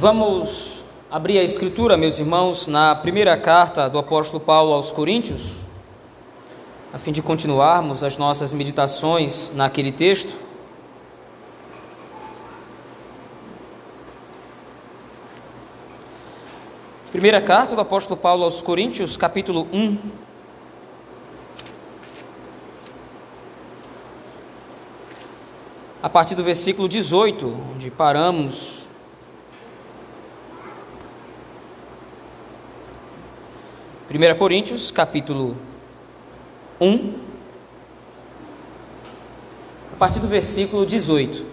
Vamos abrir a Escritura, meus irmãos, na primeira carta do apóstolo Paulo aos Coríntios, a fim de continuarmos as nossas meditações naquele texto. Primeira carta do apóstolo Paulo aos Coríntios, capítulo 1. A partir do versículo 18, onde paramos 1 Coríntios, capítulo 1, a partir do versículo 18.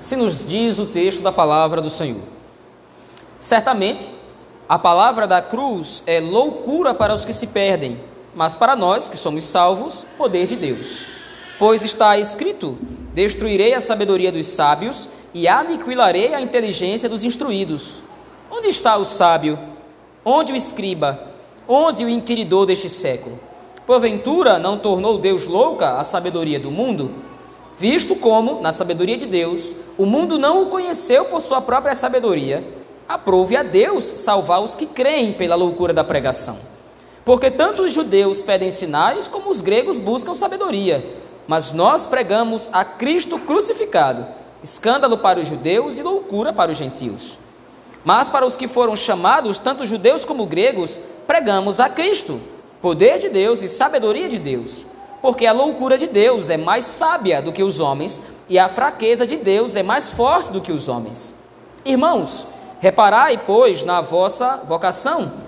Se nos diz o texto da palavra do Senhor. Certamente, a palavra da cruz é loucura para os que se perdem, mas para nós que somos salvos, poder de Deus. Pois está escrito: Destruirei a sabedoria dos sábios e aniquilarei a inteligência dos instruídos. Onde está o sábio? Onde o escriba? Onde o inquiridor deste século? Porventura não tornou Deus louca a sabedoria do mundo? Visto como, na sabedoria de Deus, o mundo não o conheceu por sua própria sabedoria, aprove a Deus salvar os que creem pela loucura da pregação. Porque tanto os judeus pedem sinais, como os gregos buscam sabedoria mas nós pregamos a Cristo crucificado, escândalo para os judeus e loucura para os gentios. Mas para os que foram chamados, tanto judeus como gregos, pregamos a Cristo, poder de Deus e sabedoria de Deus. Porque a loucura de Deus é mais sábia do que os homens, e a fraqueza de Deus é mais forte do que os homens. Irmãos, reparai, pois, na vossa vocação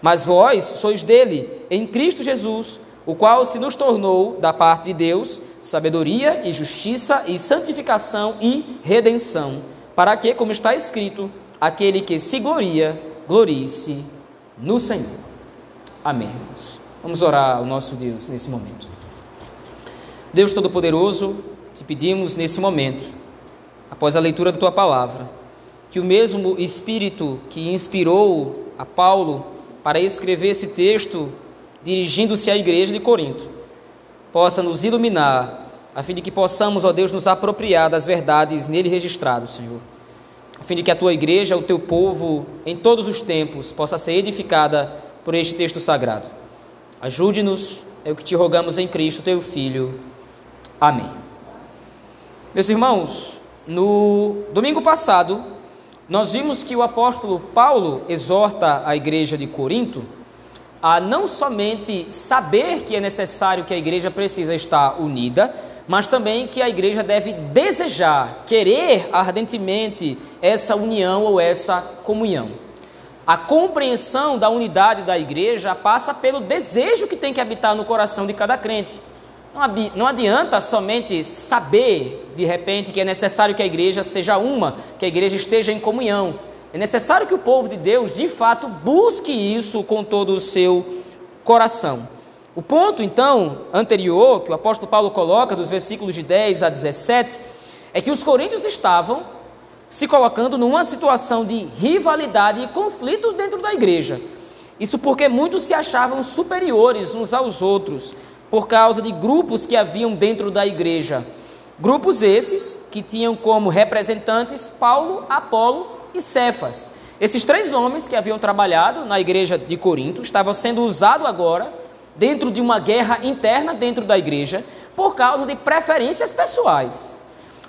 Mas vós sois dele, em Cristo Jesus, o qual se nos tornou, da parte de Deus, sabedoria e justiça e santificação e redenção, para que, como está escrito, aquele que se gloria, glorie-se no Senhor. Amém. Vamos orar ao nosso Deus nesse momento. Deus Todo-Poderoso, te pedimos nesse momento, após a leitura da tua palavra, que o mesmo Espírito que inspirou a Paulo para escrever esse texto dirigindo-se à igreja de Corinto, possa nos iluminar, a fim de que possamos, ó Deus, nos apropriar das verdades nele registradas, Senhor. A fim de que a tua igreja, o teu povo, em todos os tempos, possa ser edificada por este texto sagrado. Ajude-nos, é o que te rogamos em Cristo, teu Filho. Amém. Meus irmãos, no domingo passado, nós vimos que o apóstolo Paulo exorta a igreja de Corinto a não somente saber que é necessário que a igreja precisa estar unida, mas também que a igreja deve desejar, querer ardentemente essa união ou essa comunhão. A compreensão da unidade da igreja passa pelo desejo que tem que habitar no coração de cada crente. Não adianta somente saber, de repente, que é necessário que a igreja seja uma, que a igreja esteja em comunhão. É necessário que o povo de Deus, de fato, busque isso com todo o seu coração. O ponto, então, anterior, que o apóstolo Paulo coloca, dos versículos de 10 a 17, é que os coríntios estavam se colocando numa situação de rivalidade e conflitos dentro da igreja. Isso porque muitos se achavam superiores uns aos outros, por causa de grupos que haviam dentro da igreja. Grupos esses que tinham como representantes Paulo, Apolo e Cefas. Esses três homens que haviam trabalhado na igreja de Corinto estavam sendo usados agora dentro de uma guerra interna dentro da igreja por causa de preferências pessoais.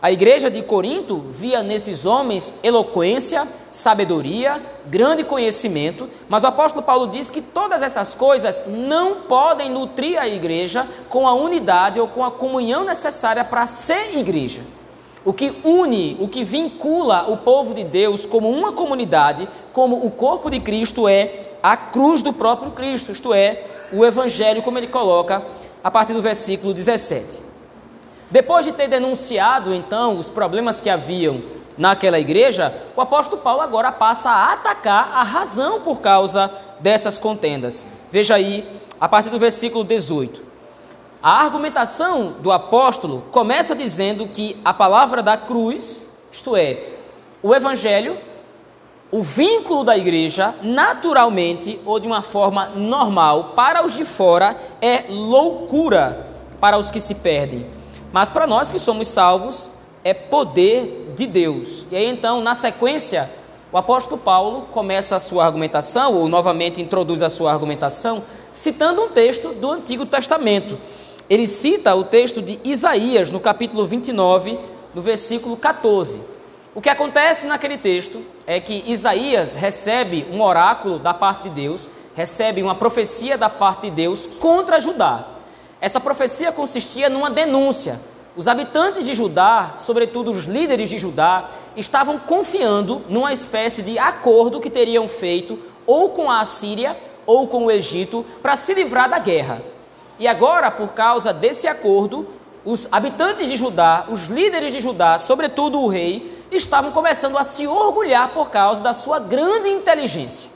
A igreja de Corinto via nesses homens eloquência, sabedoria, grande conhecimento, mas o apóstolo Paulo diz que todas essas coisas não podem nutrir a igreja com a unidade ou com a comunhão necessária para ser igreja. O que une, o que vincula o povo de Deus como uma comunidade, como o corpo de Cristo, é a cruz do próprio Cristo, isto é, o Evangelho, como ele coloca a partir do versículo 17. Depois de ter denunciado então os problemas que haviam naquela igreja, o apóstolo Paulo agora passa a atacar a razão por causa dessas contendas. Veja aí, a partir do versículo 18. A argumentação do apóstolo começa dizendo que a palavra da cruz, isto é, o evangelho, o vínculo da igreja, naturalmente ou de uma forma normal, para os de fora, é loucura para os que se perdem. Mas para nós que somos salvos, é poder de Deus. E aí então, na sequência, o apóstolo Paulo começa a sua argumentação, ou novamente introduz a sua argumentação, citando um texto do Antigo Testamento. Ele cita o texto de Isaías, no capítulo 29, no versículo 14. O que acontece naquele texto é que Isaías recebe um oráculo da parte de Deus, recebe uma profecia da parte de Deus contra Judá. Essa profecia consistia numa denúncia. Os habitantes de Judá, sobretudo os líderes de Judá, estavam confiando numa espécie de acordo que teriam feito ou com a Assíria ou com o Egito para se livrar da guerra. E agora, por causa desse acordo, os habitantes de Judá, os líderes de Judá, sobretudo o rei, estavam começando a se orgulhar por causa da sua grande inteligência.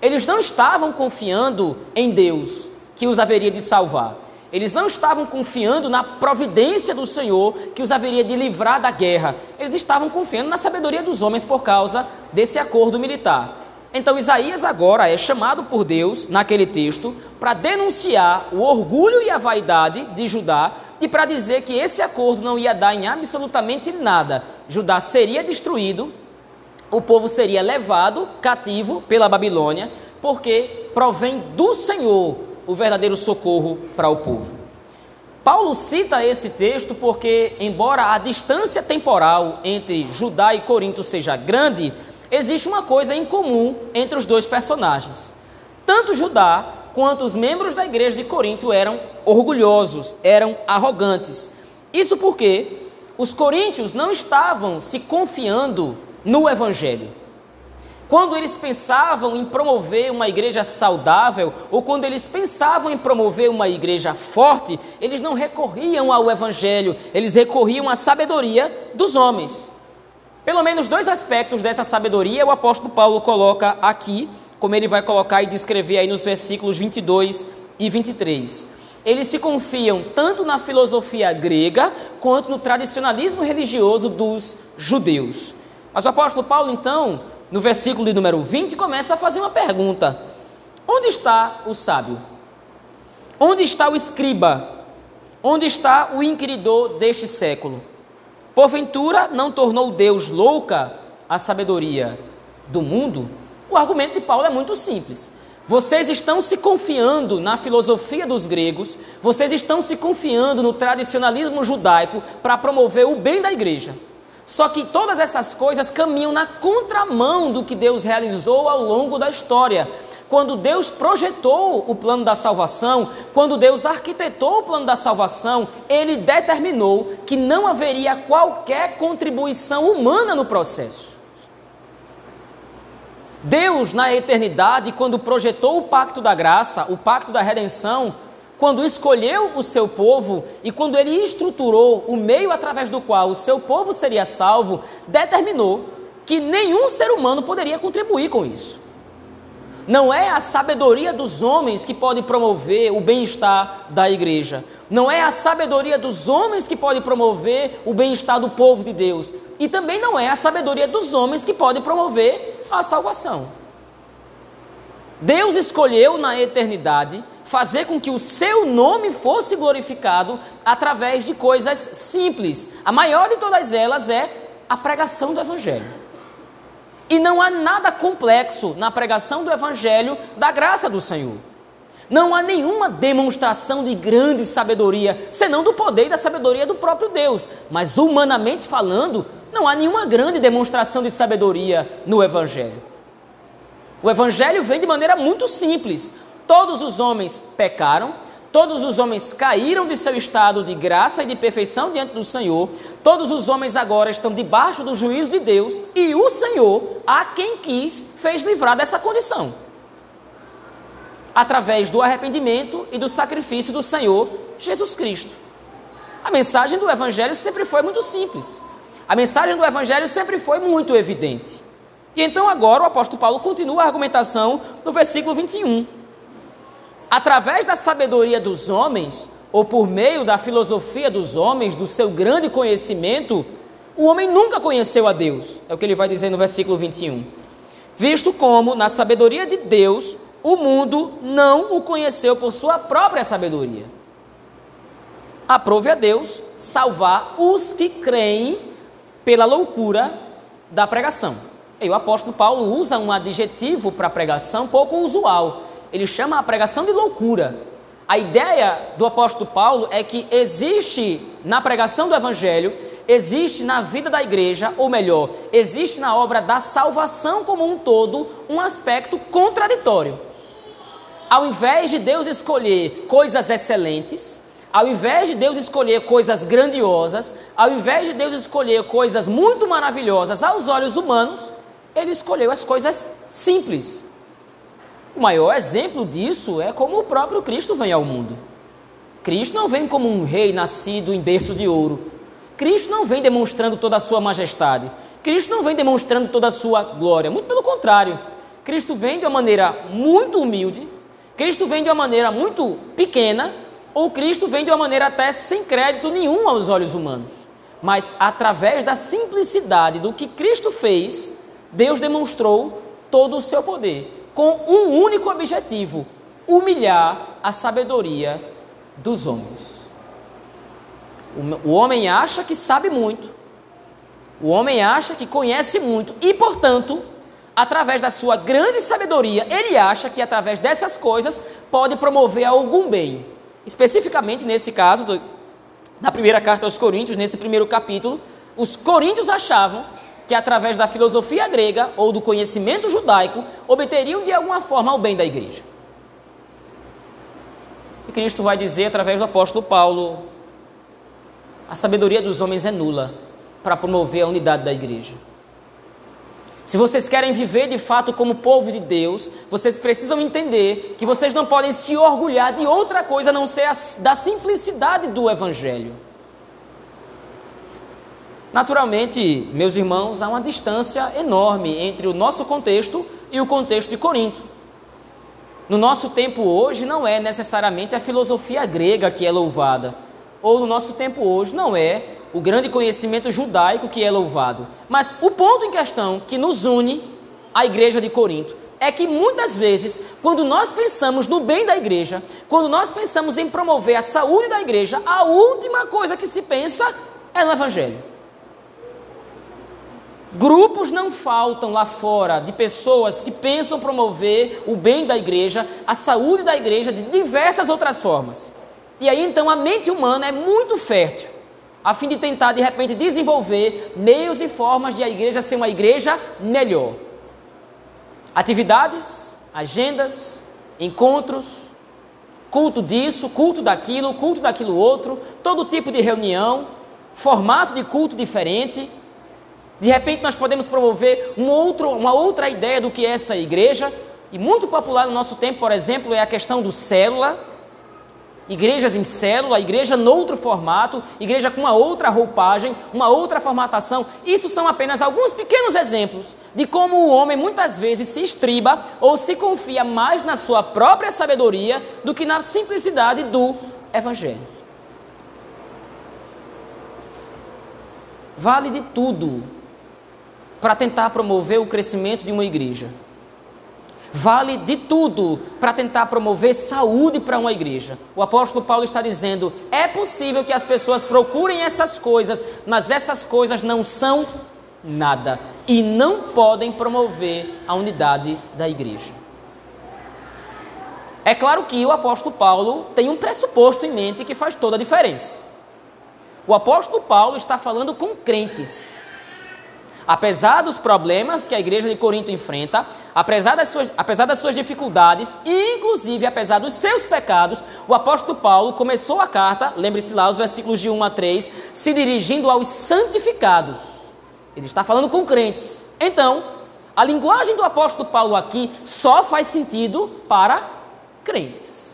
Eles não estavam confiando em Deus, que os haveria de salvar. Eles não estavam confiando na providência do Senhor que os haveria de livrar da guerra. Eles estavam confiando na sabedoria dos homens por causa desse acordo militar. Então Isaías agora é chamado por Deus, naquele texto, para denunciar o orgulho e a vaidade de Judá e para dizer que esse acordo não ia dar em absolutamente nada. Judá seria destruído, o povo seria levado cativo pela Babilônia, porque provém do Senhor o verdadeiro socorro para o povo. Paulo cita esse texto porque, embora a distância temporal entre Judá e Corinto seja grande, existe uma coisa em comum entre os dois personagens. Tanto Judá quanto os membros da igreja de Corinto eram orgulhosos, eram arrogantes. Isso porque os coríntios não estavam se confiando no evangelho. Quando eles pensavam em promover uma igreja saudável, ou quando eles pensavam em promover uma igreja forte, eles não recorriam ao Evangelho, eles recorriam à sabedoria dos homens. Pelo menos dois aspectos dessa sabedoria o apóstolo Paulo coloca aqui, como ele vai colocar e descrever aí nos versículos 22 e 23. Eles se confiam tanto na filosofia grega quanto no tradicionalismo religioso dos judeus. Mas o apóstolo Paulo, então, no versículo de número 20, começa a fazer uma pergunta: Onde está o sábio? Onde está o escriba? Onde está o inquiridor deste século? Porventura não tornou Deus louca a sabedoria do mundo? O argumento de Paulo é muito simples. Vocês estão se confiando na filosofia dos gregos, vocês estão se confiando no tradicionalismo judaico para promover o bem da igreja. Só que todas essas coisas caminham na contramão do que Deus realizou ao longo da história. Quando Deus projetou o plano da salvação, quando Deus arquitetou o plano da salvação, ele determinou que não haveria qualquer contribuição humana no processo. Deus, na eternidade, quando projetou o pacto da graça, o pacto da redenção, quando escolheu o seu povo e quando ele estruturou o meio através do qual o seu povo seria salvo, determinou que nenhum ser humano poderia contribuir com isso. Não é a sabedoria dos homens que pode promover o bem-estar da igreja. Não é a sabedoria dos homens que pode promover o bem-estar do povo de Deus. E também não é a sabedoria dos homens que pode promover a salvação. Deus escolheu na eternidade fazer com que o seu nome fosse glorificado através de coisas simples. A maior de todas elas é a pregação do Evangelho. E não há nada complexo na pregação do Evangelho da graça do Senhor. Não há nenhuma demonstração de grande sabedoria, senão do poder e da sabedoria do próprio Deus. Mas, humanamente falando, não há nenhuma grande demonstração de sabedoria no Evangelho. O Evangelho vem de maneira muito simples. Todos os homens pecaram, todos os homens caíram de seu estado de graça e de perfeição diante do Senhor, todos os homens agora estão debaixo do juízo de Deus, e o Senhor, a quem quis, fez livrar dessa condição. Através do arrependimento e do sacrifício do Senhor Jesus Cristo. A mensagem do Evangelho sempre foi muito simples. A mensagem do Evangelho sempre foi muito evidente. E então agora o apóstolo Paulo continua a argumentação no versículo 21. Através da sabedoria dos homens, ou por meio da filosofia dos homens, do seu grande conhecimento, o homem nunca conheceu a Deus. É o que ele vai dizer no versículo 21. Visto como, na sabedoria de Deus, o mundo não o conheceu por sua própria sabedoria. Aprove a Deus salvar os que creem pela loucura da pregação. E o apóstolo Paulo usa um adjetivo para pregação pouco usual. Ele chama a pregação de loucura. A ideia do apóstolo Paulo é que existe na pregação do evangelho, existe na vida da igreja, ou melhor, existe na obra da salvação como um todo, um aspecto contraditório. Ao invés de Deus escolher coisas excelentes, ao invés de Deus escolher coisas grandiosas, ao invés de Deus escolher coisas muito maravilhosas aos olhos humanos, ele escolheu as coisas simples, o maior exemplo disso é como o próprio Cristo vem ao mundo. Cristo não vem como um rei nascido em berço de ouro. Cristo não vem demonstrando toda a sua majestade. Cristo não vem demonstrando toda a sua glória. Muito pelo contrário. Cristo vem de uma maneira muito humilde. Cristo vem de uma maneira muito pequena. Ou Cristo vem de uma maneira até sem crédito nenhum aos olhos humanos. Mas através da simplicidade do que Cristo fez, Deus demonstrou todo o seu poder com um único objetivo: humilhar a sabedoria dos homens. O homem acha que sabe muito, o homem acha que conhece muito e, portanto, através da sua grande sabedoria, ele acha que através dessas coisas pode promover algum bem. Especificamente nesse caso, do, na primeira carta aos Coríntios, nesse primeiro capítulo, os coríntios achavam que através da filosofia grega ou do conhecimento judaico obteriam de alguma forma o bem da igreja. E Cristo vai dizer através do apóstolo Paulo: a sabedoria dos homens é nula para promover a unidade da igreja. Se vocês querem viver de fato como povo de Deus, vocês precisam entender que vocês não podem se orgulhar de outra coisa a não ser a, da simplicidade do Evangelho. Naturalmente, meus irmãos, há uma distância enorme entre o nosso contexto e o contexto de Corinto. No nosso tempo hoje, não é necessariamente a filosofia grega que é louvada, ou no nosso tempo hoje, não é o grande conhecimento judaico que é louvado. Mas o ponto em questão que nos une à igreja de Corinto é que muitas vezes, quando nós pensamos no bem da igreja, quando nós pensamos em promover a saúde da igreja, a última coisa que se pensa é no Evangelho. Grupos não faltam lá fora de pessoas que pensam promover o bem da igreja, a saúde da igreja de diversas outras formas. E aí então a mente humana é muito fértil, a fim de tentar de repente desenvolver meios e formas de a igreja ser uma igreja melhor. Atividades, agendas, encontros, culto disso, culto daquilo, culto daquilo outro, todo tipo de reunião, formato de culto diferente de repente nós podemos promover um outro, uma outra ideia do que é essa igreja, e muito popular no nosso tempo, por exemplo, é a questão do célula, igrejas em célula, igreja noutro formato, igreja com uma outra roupagem, uma outra formatação. Isso são apenas alguns pequenos exemplos de como o homem muitas vezes se estriba ou se confia mais na sua própria sabedoria do que na simplicidade do evangelho. Vale de tudo para tentar promover o crescimento de uma igreja. Vale de tudo para tentar promover saúde para uma igreja. O apóstolo Paulo está dizendo: é possível que as pessoas procurem essas coisas, mas essas coisas não são nada e não podem promover a unidade da igreja. É claro que o apóstolo Paulo tem um pressuposto em mente que faz toda a diferença. O apóstolo Paulo está falando com crentes apesar dos problemas que a igreja de Corinto enfrenta, apesar das suas, apesar das suas dificuldades, e inclusive apesar dos seus pecados, o apóstolo Paulo começou a carta, lembre-se lá, os versículos de 1 a 3, se dirigindo aos santificados. Ele está falando com crentes. Então, a linguagem do apóstolo Paulo aqui só faz sentido para crentes.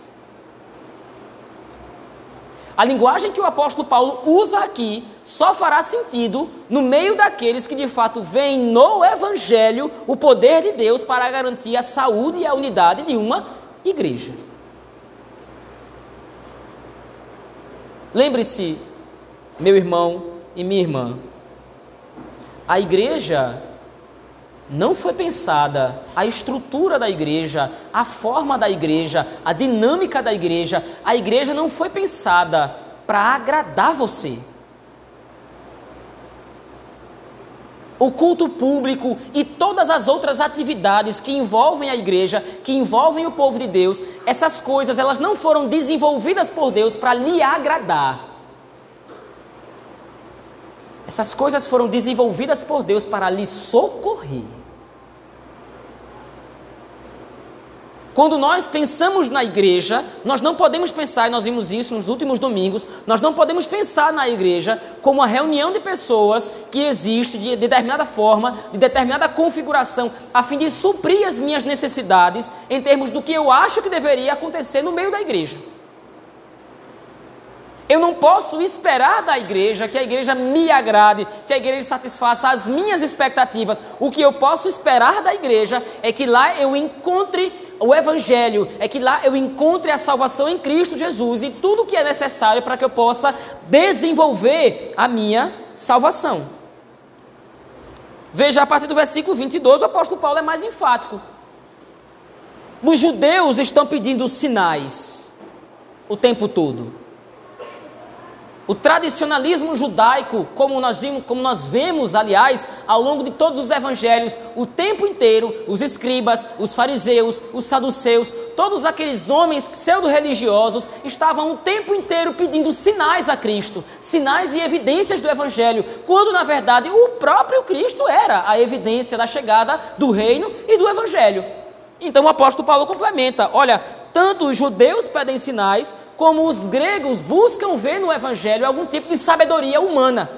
A linguagem que o apóstolo Paulo usa aqui só fará sentido no meio daqueles que de fato veem no Evangelho o poder de Deus para garantir a saúde e a unidade de uma igreja. Lembre-se, meu irmão e minha irmã, a igreja não foi pensada a estrutura da igreja, a forma da igreja, a dinâmica da igreja. A igreja não foi pensada para agradar você. O culto público e todas as outras atividades que envolvem a igreja, que envolvem o povo de Deus, essas coisas elas não foram desenvolvidas por Deus para lhe agradar. Essas coisas foram desenvolvidas por Deus para lhe socorrer. Quando nós pensamos na igreja, nós não podemos pensar, e nós vimos isso nos últimos domingos, nós não podemos pensar na igreja como uma reunião de pessoas que existe de determinada forma, de determinada configuração, a fim de suprir as minhas necessidades em termos do que eu acho que deveria acontecer no meio da igreja. Eu não posso esperar da igreja que a igreja me agrade, que a igreja satisfaça as minhas expectativas. O que eu posso esperar da igreja é que lá eu encontre o evangelho, é que lá eu encontre a salvação em Cristo Jesus e tudo o que é necessário para que eu possa desenvolver a minha salvação. Veja a partir do versículo 22, o apóstolo Paulo é mais enfático. Os judeus estão pedindo sinais o tempo todo. O tradicionalismo judaico, como nós, vimos, como nós vemos, aliás, ao longo de todos os evangelhos, o tempo inteiro, os escribas, os fariseus, os saduceus, todos aqueles homens pseudo-religiosos estavam o tempo inteiro pedindo sinais a Cristo, sinais e evidências do evangelho, quando na verdade o próprio Cristo era a evidência da chegada do reino e do evangelho. Então o apóstolo Paulo complementa: olha, tanto os judeus pedem sinais, como os gregos buscam ver no Evangelho algum tipo de sabedoria humana.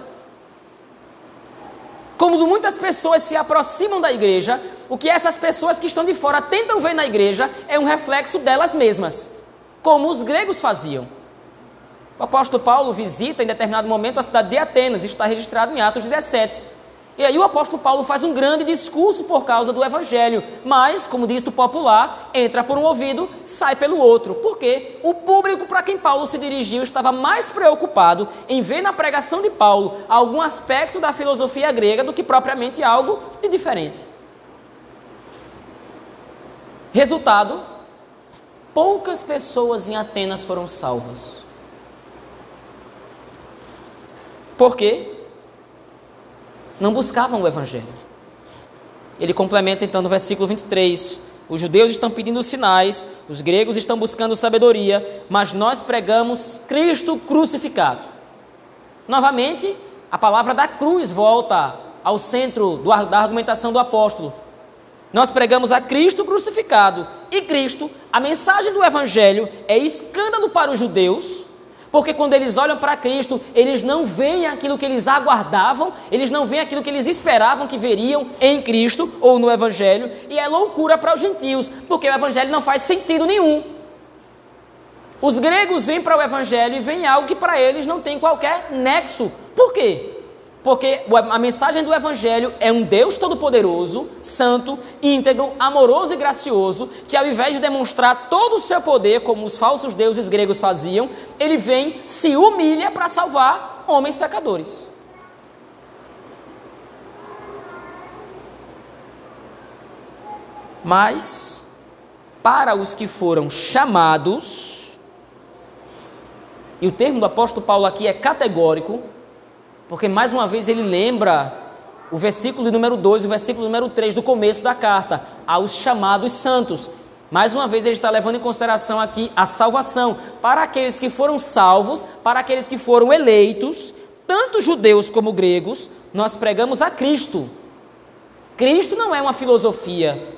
Como muitas pessoas se aproximam da igreja, o que essas pessoas que estão de fora tentam ver na igreja é um reflexo delas mesmas, como os gregos faziam. O apóstolo Paulo visita em determinado momento a cidade de Atenas, isso está registrado em Atos 17. E aí o apóstolo Paulo faz um grande discurso por causa do evangelho, mas, como diz o popular, entra por um ouvido, sai pelo outro. Porque o público para quem Paulo se dirigiu estava mais preocupado em ver na pregação de Paulo algum aspecto da filosofia grega do que propriamente algo de diferente. Resultado: poucas pessoas em Atenas foram salvas. Por quê? Não buscavam o Evangelho. Ele complementa então no versículo 23: Os judeus estão pedindo sinais, os gregos estão buscando sabedoria, mas nós pregamos Cristo crucificado. Novamente, a palavra da cruz volta ao centro do, da argumentação do apóstolo. Nós pregamos a Cristo crucificado e Cristo, a mensagem do Evangelho é escândalo para os judeus, porque quando eles olham para Cristo, eles não veem aquilo que eles aguardavam, eles não veem aquilo que eles esperavam que veriam em Cristo ou no Evangelho, e é loucura para os gentios, porque o Evangelho não faz sentido nenhum. Os gregos vêm para o Evangelho e veem algo que para eles não tem qualquer nexo. Por quê? Porque a mensagem do Evangelho é um Deus todo-poderoso, santo, íntegro, amoroso e gracioso, que ao invés de demonstrar todo o seu poder, como os falsos deuses gregos faziam, ele vem, se humilha para salvar homens pecadores. Mas, para os que foram chamados, e o termo do apóstolo Paulo aqui é categórico, porque mais uma vez ele lembra o versículo número 2 e o versículo número 3 do começo da carta, aos chamados santos. Mais uma vez ele está levando em consideração aqui a salvação para aqueles que foram salvos, para aqueles que foram eleitos, tanto judeus como gregos, nós pregamos a Cristo. Cristo não é uma filosofia.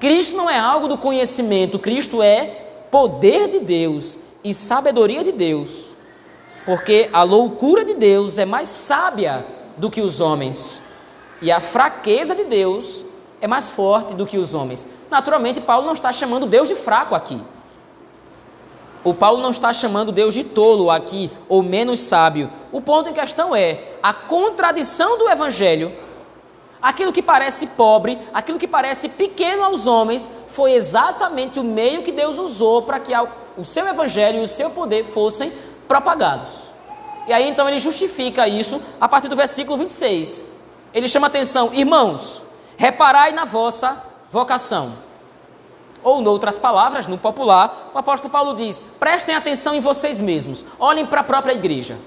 Cristo não é algo do conhecimento, Cristo é poder de Deus e sabedoria de Deus porque a loucura de Deus é mais sábia do que os homens, e a fraqueza de Deus é mais forte do que os homens. Naturalmente, Paulo não está chamando Deus de fraco aqui. O Paulo não está chamando Deus de tolo aqui, ou menos sábio. O ponto em questão é a contradição do evangelho. Aquilo que parece pobre, aquilo que parece pequeno aos homens, foi exatamente o meio que Deus usou para que o seu evangelho e o seu poder fossem propagados. E aí então ele justifica isso a partir do versículo 26. Ele chama atenção, irmãos, reparai na vossa vocação. Ou, em outras palavras, no popular, o apóstolo Paulo diz: prestem atenção em vocês mesmos, olhem para a própria igreja.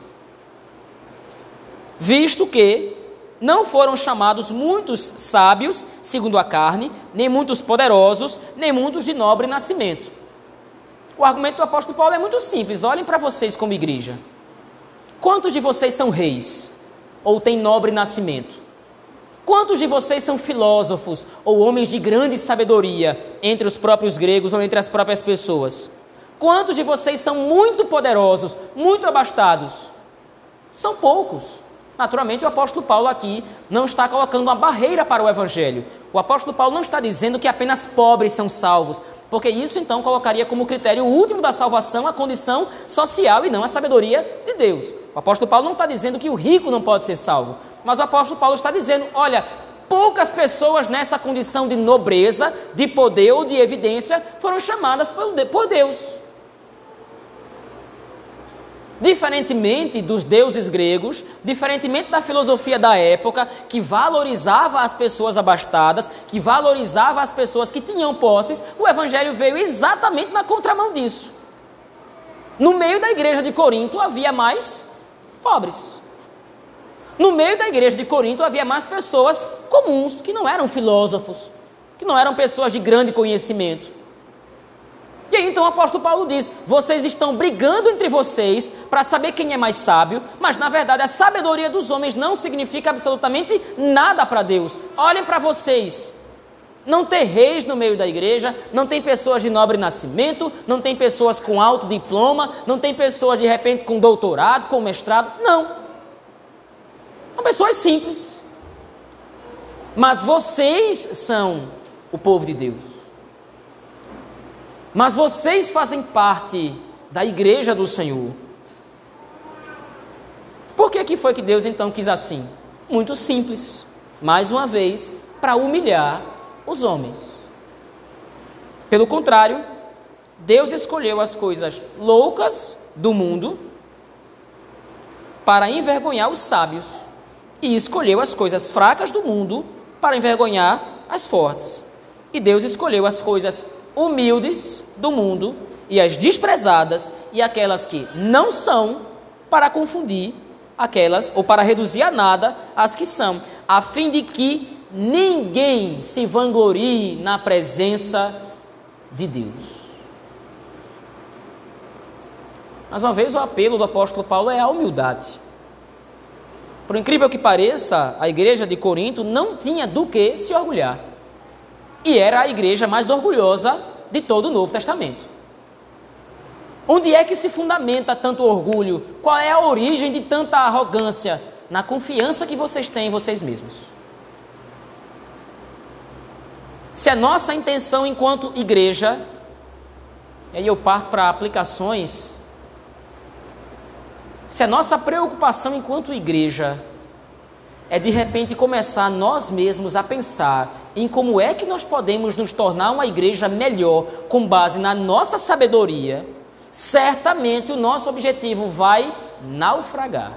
Visto que não foram chamados muitos sábios, segundo a carne, nem muitos poderosos, nem muitos de nobre nascimento. O argumento do apóstolo Paulo é muito simples: olhem para vocês como igreja. Quantos de vocês são reis? Ou têm nobre nascimento? Quantos de vocês são filósofos ou homens de grande sabedoria entre os próprios gregos ou entre as próprias pessoas? Quantos de vocês são muito poderosos, muito abastados? São poucos. Naturalmente, o apóstolo Paulo aqui não está colocando uma barreira para o evangelho. O apóstolo Paulo não está dizendo que apenas pobres são salvos, porque isso então colocaria como critério último da salvação a condição social e não a sabedoria de Deus. O apóstolo Paulo não está dizendo que o rico não pode ser salvo, mas o apóstolo Paulo está dizendo: olha, poucas pessoas nessa condição de nobreza, de poder ou de evidência foram chamadas por Deus. Diferentemente dos deuses gregos, diferentemente da filosofia da época, que valorizava as pessoas abastadas, que valorizava as pessoas que tinham posses, o evangelho veio exatamente na contramão disso. No meio da igreja de Corinto havia mais pobres. No meio da igreja de Corinto havia mais pessoas comuns, que não eram filósofos, que não eram pessoas de grande conhecimento. E aí então o apóstolo Paulo diz: vocês estão brigando entre vocês para saber quem é mais sábio, mas na verdade a sabedoria dos homens não significa absolutamente nada para Deus. Olhem para vocês. Não tem reis no meio da igreja, não tem pessoas de nobre nascimento, não tem pessoas com alto diploma, não tem pessoas de repente com doutorado, com mestrado. Não. São pessoas simples. Mas vocês são o povo de Deus. Mas vocês fazem parte da igreja do Senhor. Por que, que foi que Deus então quis assim? Muito simples. Mais uma vez, para humilhar os homens. Pelo contrário, Deus escolheu as coisas loucas do mundo para envergonhar os sábios e escolheu as coisas fracas do mundo para envergonhar as fortes. E Deus escolheu as coisas humildes do mundo e as desprezadas e aquelas que não são para confundir aquelas ou para reduzir a nada as que são, a fim de que ninguém se vanglorie na presença de Deus. Mais uma vez, o apelo do apóstolo Paulo é a humildade. Por incrível que pareça, a igreja de Corinto não tinha do que se orgulhar. E era a igreja mais orgulhosa de todo o Novo Testamento. Onde é que se fundamenta tanto orgulho? Qual é a origem de tanta arrogância? Na confiança que vocês têm em vocês mesmos. Se a nossa intenção enquanto igreja, e aí eu parto para aplicações se a nossa preocupação enquanto igreja é de repente começar nós mesmos a pensar em como é que nós podemos nos tornar uma igreja melhor com base na nossa sabedoria, certamente o nosso objetivo vai naufragar.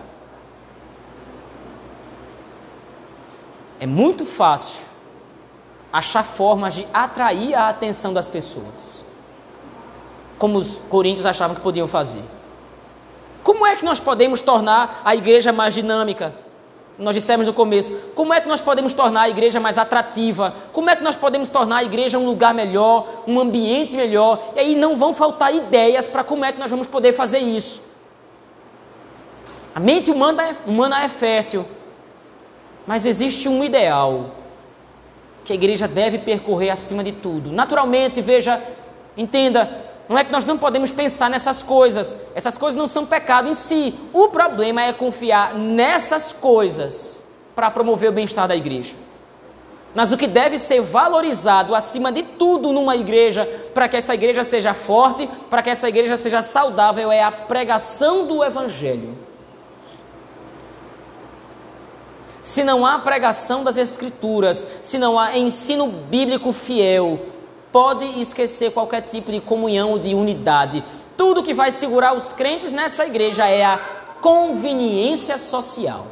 É muito fácil achar formas de atrair a atenção das pessoas, como os coríntios achavam que podiam fazer. Como é que nós podemos tornar a igreja mais dinâmica? Nós dissemos no começo, como é que nós podemos tornar a igreja mais atrativa? Como é que nós podemos tornar a igreja um lugar melhor, um ambiente melhor? E aí não vão faltar ideias para como é que nós vamos poder fazer isso. A mente humana é, humana é fértil, mas existe um ideal que a igreja deve percorrer acima de tudo. Naturalmente, veja, entenda, não é que nós não podemos pensar nessas coisas. Essas coisas não são pecado em si. O problema é confiar nessas coisas para promover o bem-estar da igreja. Mas o que deve ser valorizado acima de tudo numa igreja, para que essa igreja seja forte, para que essa igreja seja saudável, é a pregação do Evangelho. Se não há pregação das Escrituras, se não há ensino bíblico fiel, pode esquecer qualquer tipo de comunhão, de unidade. Tudo que vai segurar os crentes nessa igreja é a conveniência social.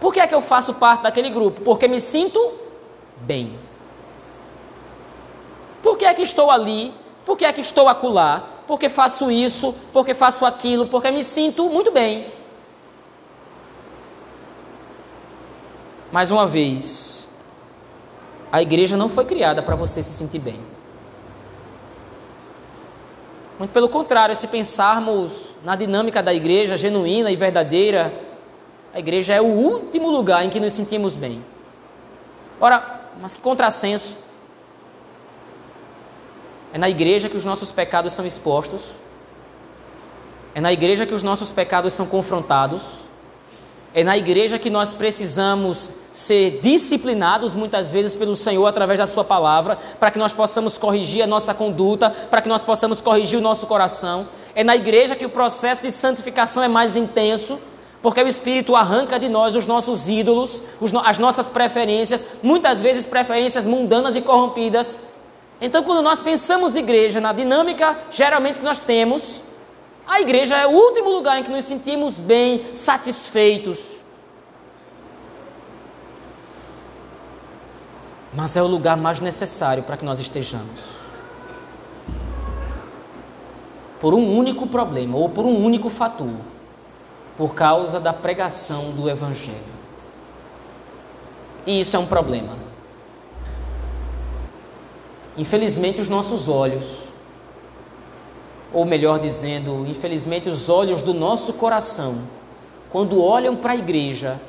Por que é que eu faço parte daquele grupo? Porque me sinto bem. Por que é que estou ali? Por que é que estou acolá? Porque faço isso, porque faço aquilo, porque me sinto muito bem. Mais uma vez, a igreja não foi criada para você se sentir bem. Muito pelo contrário, se pensarmos na dinâmica da igreja genuína e verdadeira, a igreja é o último lugar em que nos sentimos bem. Ora, mas que contrassenso. É na igreja que os nossos pecados são expostos. É na igreja que os nossos pecados são confrontados. É na igreja que nós precisamos ser disciplinados muitas vezes pelo Senhor através da Sua palavra, para que nós possamos corrigir a nossa conduta, para que nós possamos corrigir o nosso coração. É na igreja que o processo de santificação é mais intenso, porque o Espírito arranca de nós os nossos ídolos, as nossas preferências, muitas vezes preferências mundanas e corrompidas. Então, quando nós pensamos igreja, na dinâmica geralmente que nós temos, a igreja é o último lugar em que nos sentimos bem, satisfeitos. Mas é o lugar mais necessário para que nós estejamos. Por um único problema ou por um único fator por causa da pregação do Evangelho. E isso é um problema. Infelizmente, os nossos olhos, ou melhor dizendo, infelizmente, os olhos do nosso coração, quando olham para a igreja,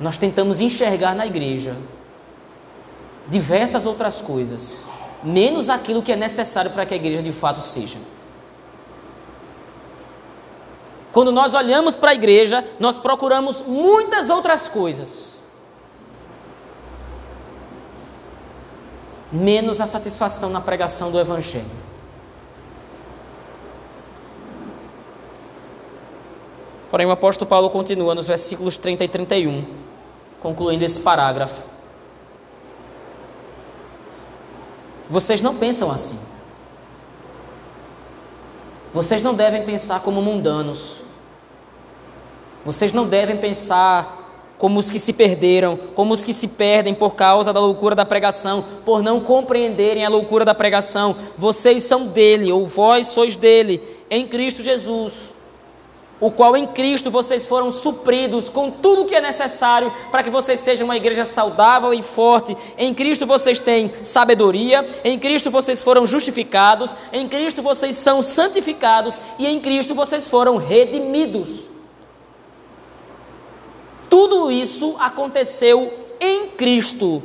nós tentamos enxergar na igreja diversas outras coisas, menos aquilo que é necessário para que a igreja de fato seja. Quando nós olhamos para a igreja, nós procuramos muitas outras coisas. Menos a satisfação na pregação do Evangelho. Porém, o apóstolo Paulo continua nos versículos 30 e 31, concluindo esse parágrafo. Vocês não pensam assim. Vocês não devem pensar como mundanos vocês não devem pensar como os que se perderam, como os que se perdem por causa da loucura da pregação, por não compreenderem a loucura da pregação. Vocês são dele, ou vós sois dele, em Cristo Jesus, o qual em Cristo vocês foram supridos com tudo o que é necessário para que vocês sejam uma igreja saudável e forte. Em Cristo vocês têm sabedoria, em Cristo vocês foram justificados, em Cristo vocês são santificados e em Cristo vocês foram redimidos. Tudo isso aconteceu em Cristo.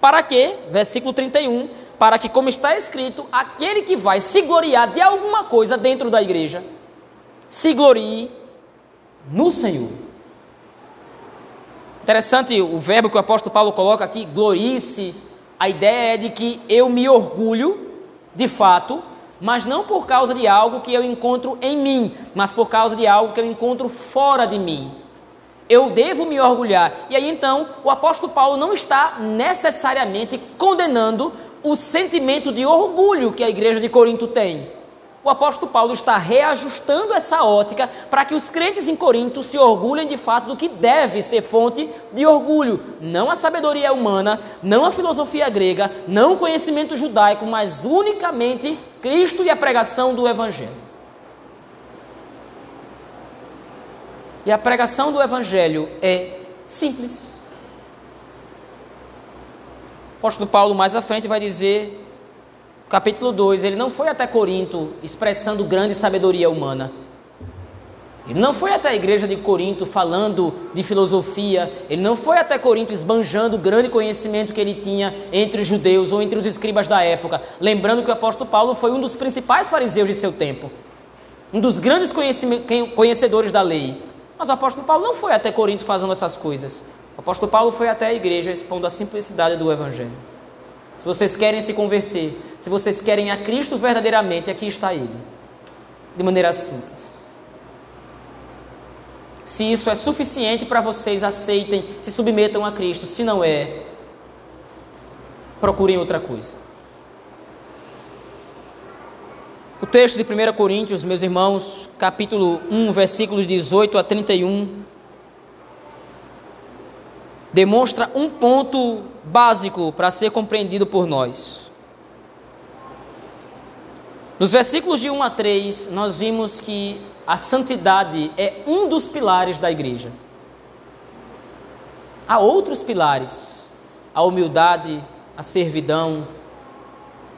Para quê? Versículo 31. Para que, como está escrito, aquele que vai se gloriar de alguma coisa dentro da igreja, se glorie no Senhor. Interessante o verbo que o apóstolo Paulo coloca aqui, glorie-se. A ideia é de que eu me orgulho, de fato, mas não por causa de algo que eu encontro em mim, mas por causa de algo que eu encontro fora de mim. Eu devo me orgulhar. E aí então, o apóstolo Paulo não está necessariamente condenando o sentimento de orgulho que a igreja de Corinto tem. O apóstolo Paulo está reajustando essa ótica para que os crentes em Corinto se orgulhem de fato do que deve ser fonte de orgulho. Não a sabedoria humana, não a filosofia grega, não o conhecimento judaico, mas unicamente Cristo e a pregação do Evangelho. E a pregação do Evangelho é simples. O apóstolo Paulo, mais à frente, vai dizer, capítulo 2, ele não foi até Corinto expressando grande sabedoria humana. Ele não foi até a igreja de Corinto falando de filosofia, ele não foi até Corinto esbanjando o grande conhecimento que ele tinha entre os judeus ou entre os escribas da época. Lembrando que o apóstolo Paulo foi um dos principais fariseus de seu tempo, um dos grandes conhecedores da lei. Mas o apóstolo Paulo não foi até Corinto fazendo essas coisas. O apóstolo Paulo foi até a igreja expondo a simplicidade do Evangelho. Se vocês querem se converter, se vocês querem a Cristo verdadeiramente, aqui está Ele, de maneira simples. Se isso é suficiente para vocês, aceitem, se submetam a Cristo. Se não é, procurem outra coisa. O texto de 1 Coríntios, meus irmãos, capítulo 1, versículos 18 a 31 demonstra um ponto básico para ser compreendido por nós. Nos versículos de 1 a 3, nós vimos que a santidade é um dos pilares da igreja. Há outros pilares, a humildade, a servidão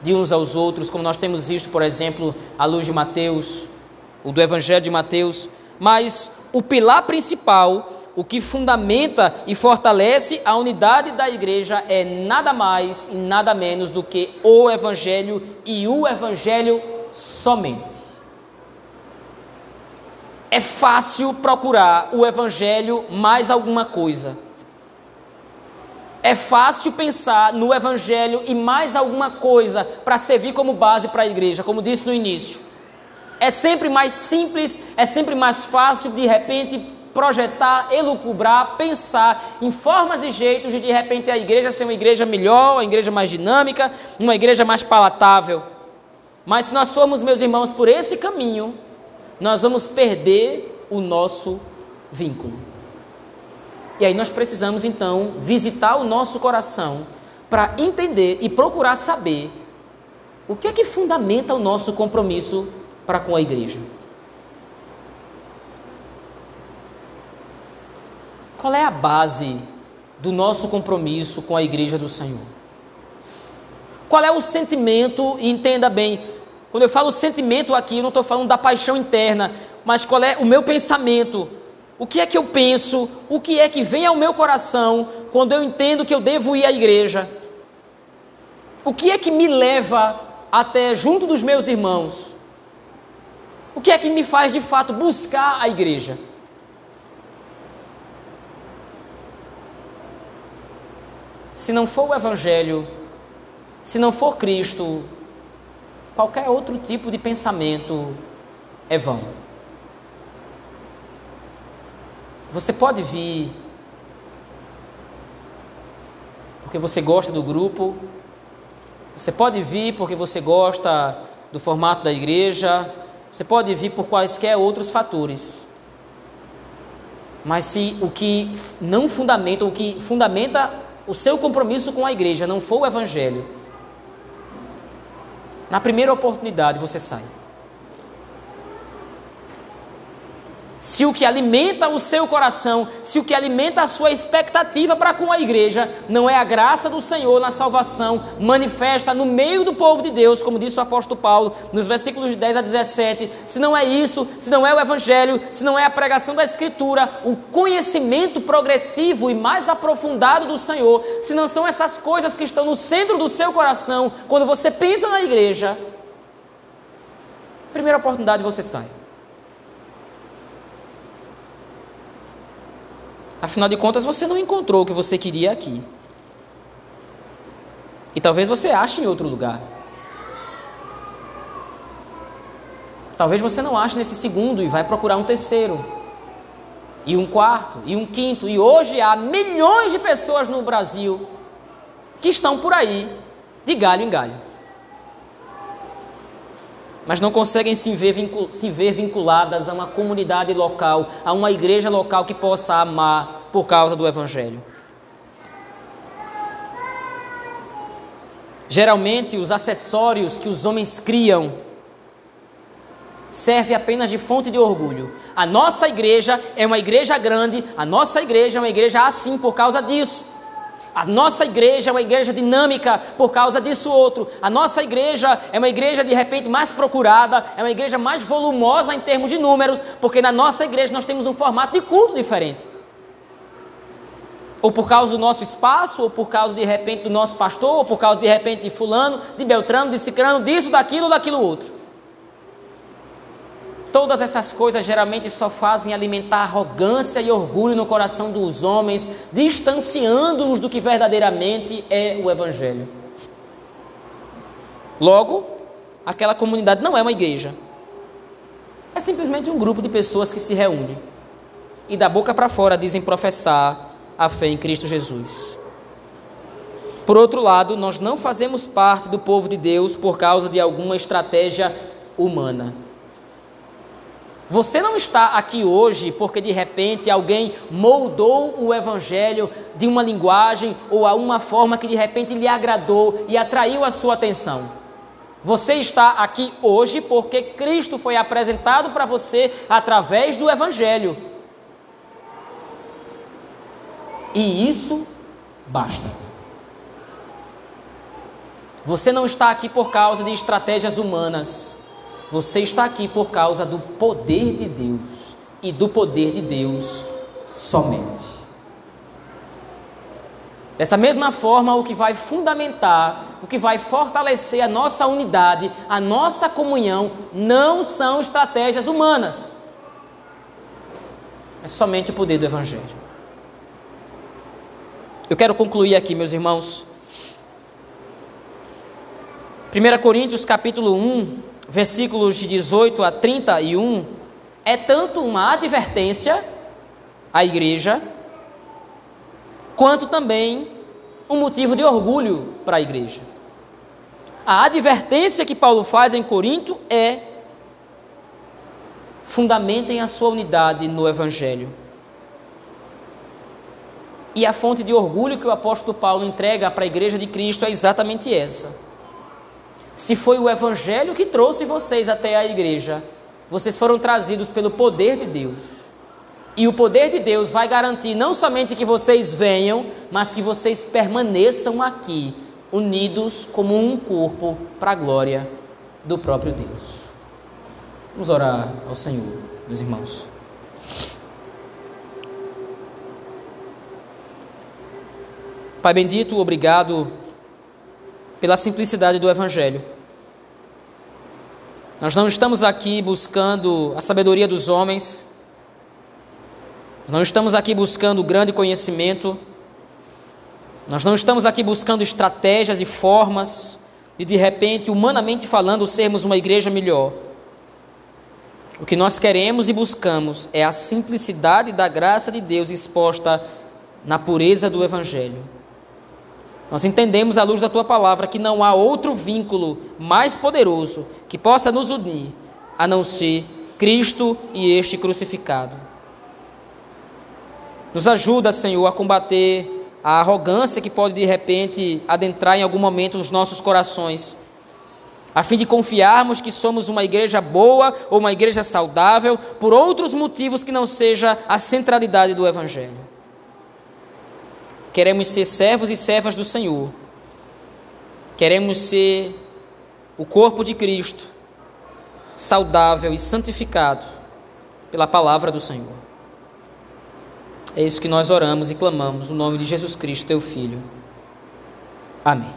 de uns aos outros, como nós temos visto, por exemplo, à luz de Mateus, o do Evangelho de Mateus, mas o pilar principal o que fundamenta e fortalece a unidade da igreja é nada mais e nada menos do que o Evangelho e o Evangelho somente. É fácil procurar o Evangelho mais alguma coisa. É fácil pensar no Evangelho e mais alguma coisa para servir como base para a igreja, como disse no início. É sempre mais simples, é sempre mais fácil de repente projetar, elucubrar, pensar em formas e jeitos de de repente a igreja ser uma igreja melhor, uma igreja mais dinâmica, uma igreja mais palatável. Mas se nós formos, meus irmãos, por esse caminho, nós vamos perder o nosso vínculo. E aí nós precisamos então visitar o nosso coração para entender e procurar saber o que é que fundamenta o nosso compromisso para com a igreja. Qual é a base do nosso compromisso com a igreja do Senhor? Qual é o sentimento, e entenda bem, quando eu falo sentimento aqui, eu não estou falando da paixão interna, mas qual é o meu pensamento? O que é que eu penso? O que é que vem ao meu coração quando eu entendo que eu devo ir à igreja? O que é que me leva até junto dos meus irmãos? O que é que me faz de fato buscar a igreja? Se não for o Evangelho, se não for Cristo, qualquer outro tipo de pensamento é vão. Você pode vir porque você gosta do grupo, você pode vir porque você gosta do formato da igreja, você pode vir por quaisquer outros fatores. Mas se o que não fundamenta, o que fundamenta o seu compromisso com a igreja não for o evangelho, na primeira oportunidade você sai. Se o que alimenta o seu coração, se o que alimenta a sua expectativa para com a igreja, não é a graça do Senhor na salvação, manifesta no meio do povo de Deus, como disse o apóstolo Paulo, nos versículos de 10 a 17, se não é isso, se não é o evangelho, se não é a pregação da escritura, o conhecimento progressivo e mais aprofundado do Senhor, se não são essas coisas que estão no centro do seu coração, quando você pensa na igreja, primeira oportunidade você sai. Afinal de contas, você não encontrou o que você queria aqui. E talvez você ache em outro lugar. Talvez você não ache nesse segundo e vai procurar um terceiro, e um quarto, e um quinto. E hoje há milhões de pessoas no Brasil que estão por aí, de galho em galho mas não conseguem se ver, se ver vinculadas a uma comunidade local, a uma igreja local que possa amar por causa do Evangelho. Geralmente, os acessórios que os homens criam servem apenas de fonte de orgulho. A nossa igreja é uma igreja grande, a nossa igreja é uma igreja assim por causa disso. A nossa igreja é uma igreja dinâmica por causa disso outro. A nossa igreja é uma igreja de repente mais procurada, é uma igreja mais volumosa em termos de números, porque na nossa igreja nós temos um formato de culto diferente. Ou por causa do nosso espaço, ou por causa de repente do nosso pastor, ou por causa de repente de fulano, de Beltrano, de Cicrano, disso, daquilo, daquilo outro. Todas essas coisas geralmente só fazem alimentar arrogância e orgulho no coração dos homens, distanciando-os do que verdadeiramente é o Evangelho. Logo, aquela comunidade não é uma igreja, é simplesmente um grupo de pessoas que se reúnem e da boca para fora dizem professar a fé em Cristo Jesus. Por outro lado, nós não fazemos parte do povo de Deus por causa de alguma estratégia humana. Você não está aqui hoje porque de repente alguém moldou o evangelho de uma linguagem ou a uma forma que de repente lhe agradou e atraiu a sua atenção. Você está aqui hoje porque Cristo foi apresentado para você através do evangelho. E isso basta. Você não está aqui por causa de estratégias humanas. Você está aqui por causa do poder de Deus e do poder de Deus somente. Dessa mesma forma, o que vai fundamentar, o que vai fortalecer a nossa unidade, a nossa comunhão, não são estratégias humanas, é somente o poder do Evangelho. Eu quero concluir aqui, meus irmãos. 1 Coríntios capítulo 1, versículos de 18 a 31, é tanto uma advertência à igreja, quanto também um motivo de orgulho para a igreja. A advertência que Paulo faz em Corinto é: fundamentem a sua unidade no Evangelho. E a fonte de orgulho que o apóstolo Paulo entrega para a igreja de Cristo é exatamente essa se foi o Evangelho que trouxe vocês até a igreja, vocês foram trazidos pelo poder de Deus. E o poder de Deus vai garantir não somente que vocês venham, mas que vocês permaneçam aqui, unidos como um corpo para a glória do próprio Deus. Vamos orar ao Senhor, meus irmãos. Pai bendito, obrigado pela simplicidade do Evangelho. Nós não estamos aqui buscando a sabedoria dos homens, não estamos aqui buscando grande conhecimento, nós não estamos aqui buscando estratégias e formas de, de repente, humanamente falando, sermos uma igreja melhor. O que nós queremos e buscamos é a simplicidade da graça de Deus exposta na pureza do Evangelho. Nós entendemos à luz da tua palavra que não há outro vínculo mais poderoso que possa nos unir a não ser Cristo e este crucificado. Nos ajuda, Senhor, a combater a arrogância que pode de repente adentrar em algum momento nos nossos corações, a fim de confiarmos que somos uma igreja boa ou uma igreja saudável por outros motivos que não seja a centralidade do Evangelho. Queremos ser servos e servas do Senhor. Queremos ser o corpo de Cristo, saudável e santificado pela palavra do Senhor. É isso que nós oramos e clamamos, no nome de Jesus Cristo, teu Filho. Amém.